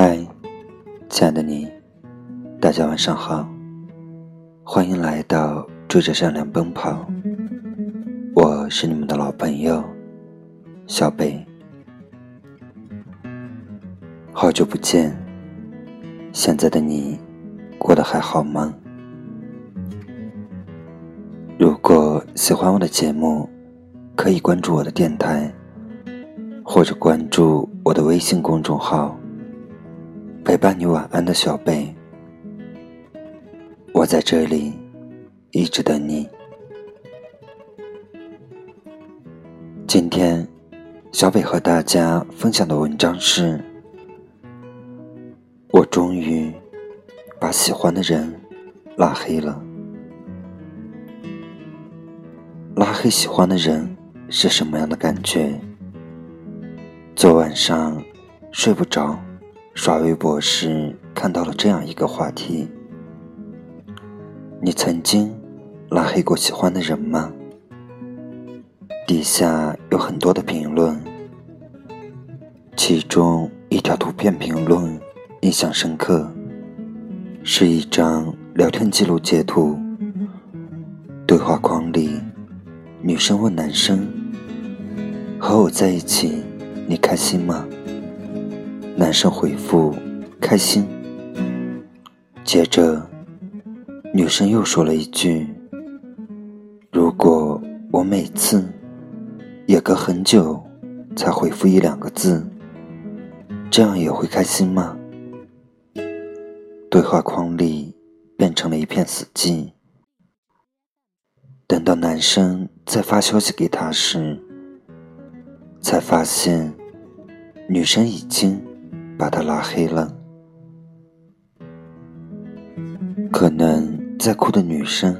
嗨，亲爱的你，大家晚上好，欢迎来到追着善良奔跑。我是你们的老朋友小北，好久不见，现在的你过得还好吗？如果喜欢我的节目，可以关注我的电台，或者关注我的微信公众号。陪伴你晚安的小贝，我在这里一直等你。今天，小北和大家分享的文章是：我终于把喜欢的人拉黑了。拉黑喜欢的人是什么样的感觉？昨晚上睡不着。刷微博时看到了这样一个话题：你曾经拉黑过喜欢的人吗？底下有很多的评论，其中一条图片评论印象深刻，是一张聊天记录截图。对话框里，女生问男生：“和我在一起，你开心吗？”男生回复：“开心。”接着，女生又说了一句：“如果我每次也隔很久才回复一两个字，这样也会开心吗？”对话框里变成了一片死寂。等到男生再发消息给她时，才发现女生已经。把他拉黑了。可能在哭的女生，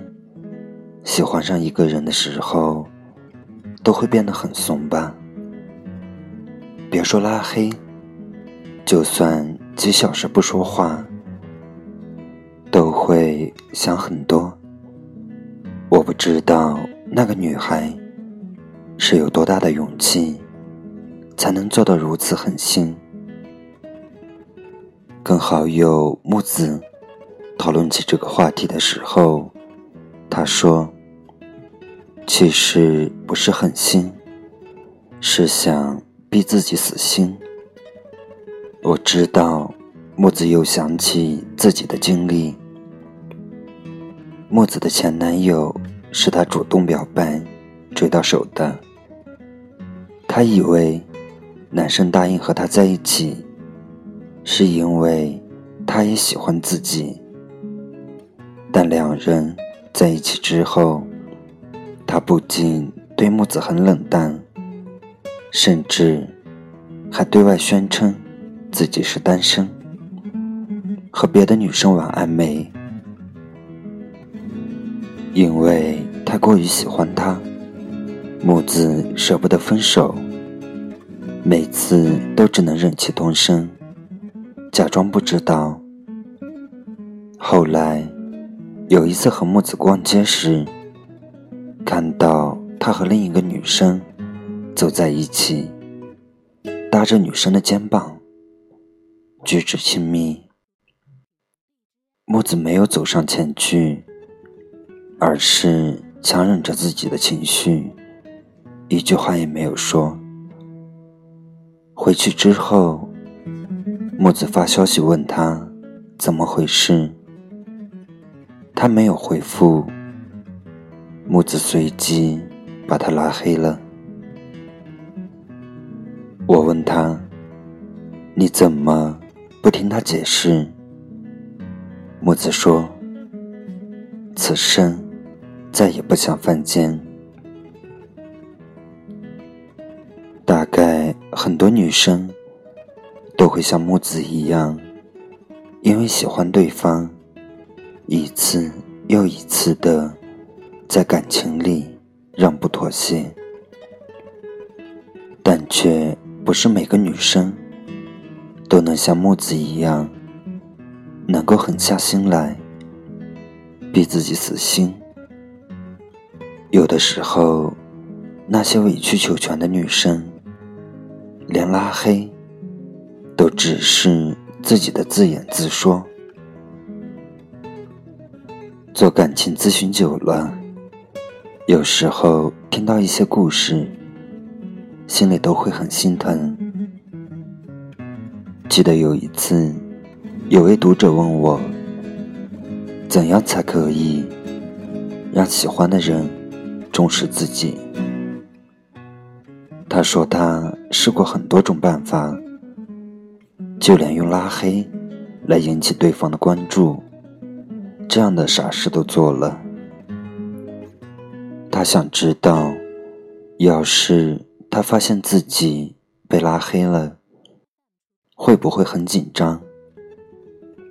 喜欢上一个人的时候，都会变得很怂吧？别说拉黑，就算几小时不说话，都会想很多。我不知道那个女孩是有多大的勇气，才能做到如此狠心。跟好友木子讨论起这个话题的时候，他说：“其实不是狠心，是想逼自己死心。”我知道，木子又想起自己的经历。木子的前男友是他主动表白、追到手的。他以为男生答应和他在一起。是因为他也喜欢自己，但两人在一起之后，他不仅对木子很冷淡，甚至还对外宣称自己是单身，和别的女生玩暧昧。因为太过于喜欢他，木子舍不得分手，每次都只能忍气吞声。假装不知道。后来，有一次和木子逛街时，看到他和另一个女生走在一起，搭着女生的肩膀，举止亲密。木子没有走上前去，而是强忍着自己的情绪，一句话也没有说。回去之后。木子发消息问他怎么回事，他没有回复。木子随即把他拉黑了。我问他：“你怎么不听他解释？”木子说：“此生再也不想犯贱。”大概很多女生。都会像木子一样，因为喜欢对方，一次又一次的在感情里让步妥协，但却不是每个女生都能像木子一样，能够狠下心来逼自己死心。有的时候，那些委曲求全的女生，连拉黑。都只是自己的自演自说。做感情咨询久了，有时候听到一些故事，心里都会很心疼。记得有一次，有位读者问我，怎样才可以让喜欢的人重视自己？他说他试过很多种办法，就连用拉黑来引起对方的关注，这样的傻事都做了。他想知道，要是他发现自己被拉黑了，会不会很紧张？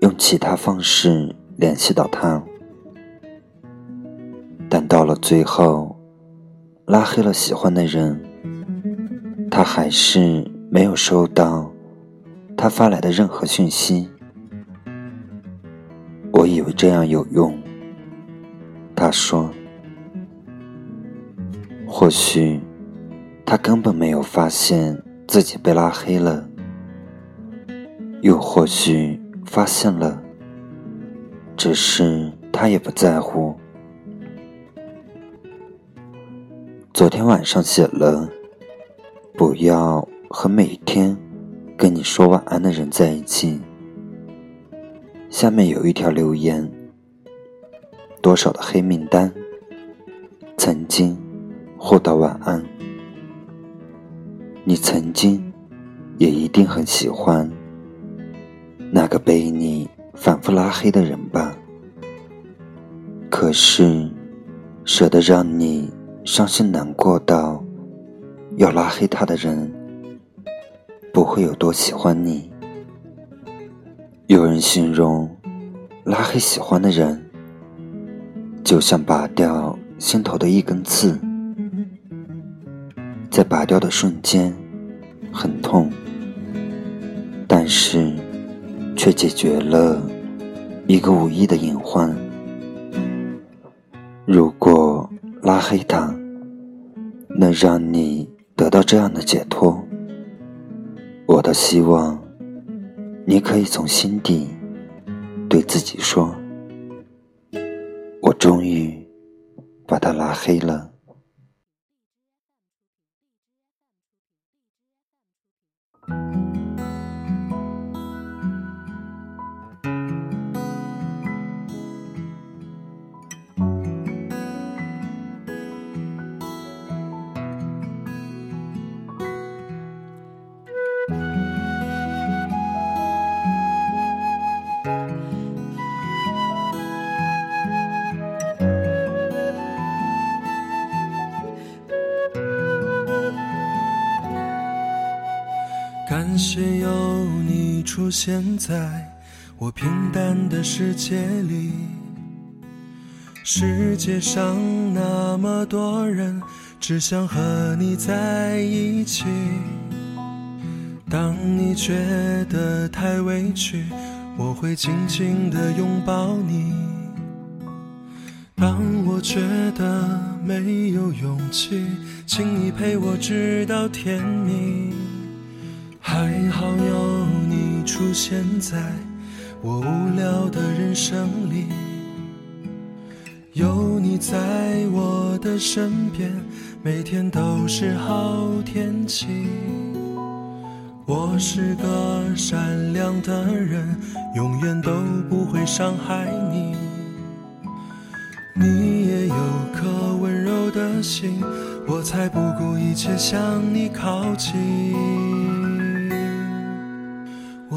用其他方式联系到他？但到了最后，拉黑了喜欢的人。他还是没有收到他发来的任何讯息。我以为这样有用。他说：“或许他根本没有发现自己被拉黑了，又或许发现了，只是他也不在乎。”昨天晚上写了。不要和每天跟你说晚安的人在一起。下面有一条留言：多少的黑名单，曾经获得晚安。你曾经也一定很喜欢那个被你反复拉黑的人吧？可是，舍得让你伤心难过到。要拉黑他的人，不会有多喜欢你。有人形容，拉黑喜欢的人，就像拔掉心头的一根刺，在拔掉的瞬间很痛，但是却解决了一个无意的隐患。如果拉黑他，能让你。得到这样的解脱，我的希望，你可以从心底对自己说：“我终于把他拉黑了。”出现在我平淡的世界里。世界上那么多人，只想和你在一起。当你觉得太委屈，我会紧紧地拥抱你。当我觉得没有勇气，请你陪我直到天明。还好有你出现在我无聊的人生里，有你在我的身边，每天都是好天气。我是个善良的人，永远都不会伤害你。你也有颗温柔的心，我才不顾一切向你靠近。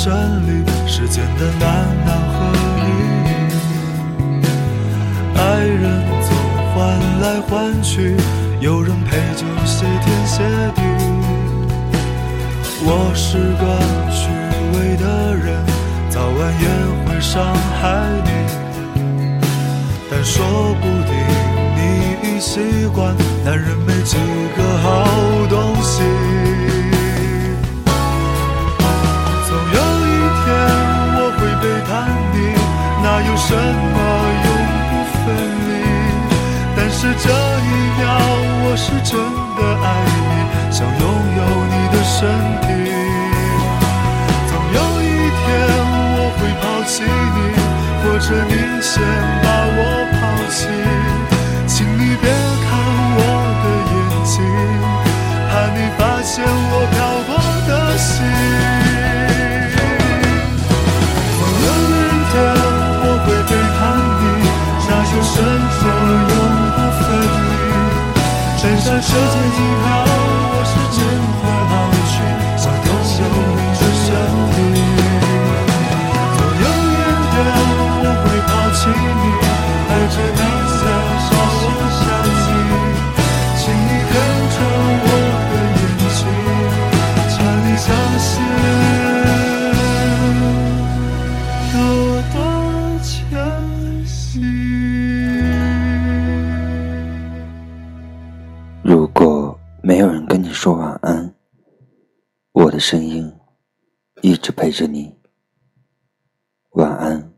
的人生里，时间的难难和易，爱人总换来换去，有人陪就谢天谢地。我是个虚伪的人，早晚也会伤害你。但说不定你已习惯男人没几个好东西。叛你，哪有什么永不分离？但是这一秒我是真的爱你，想拥有你的身体。总有一天我会抛弃你，或者你先把我抛弃。请你别看我的眼睛，怕你发现我陪着你。晚安。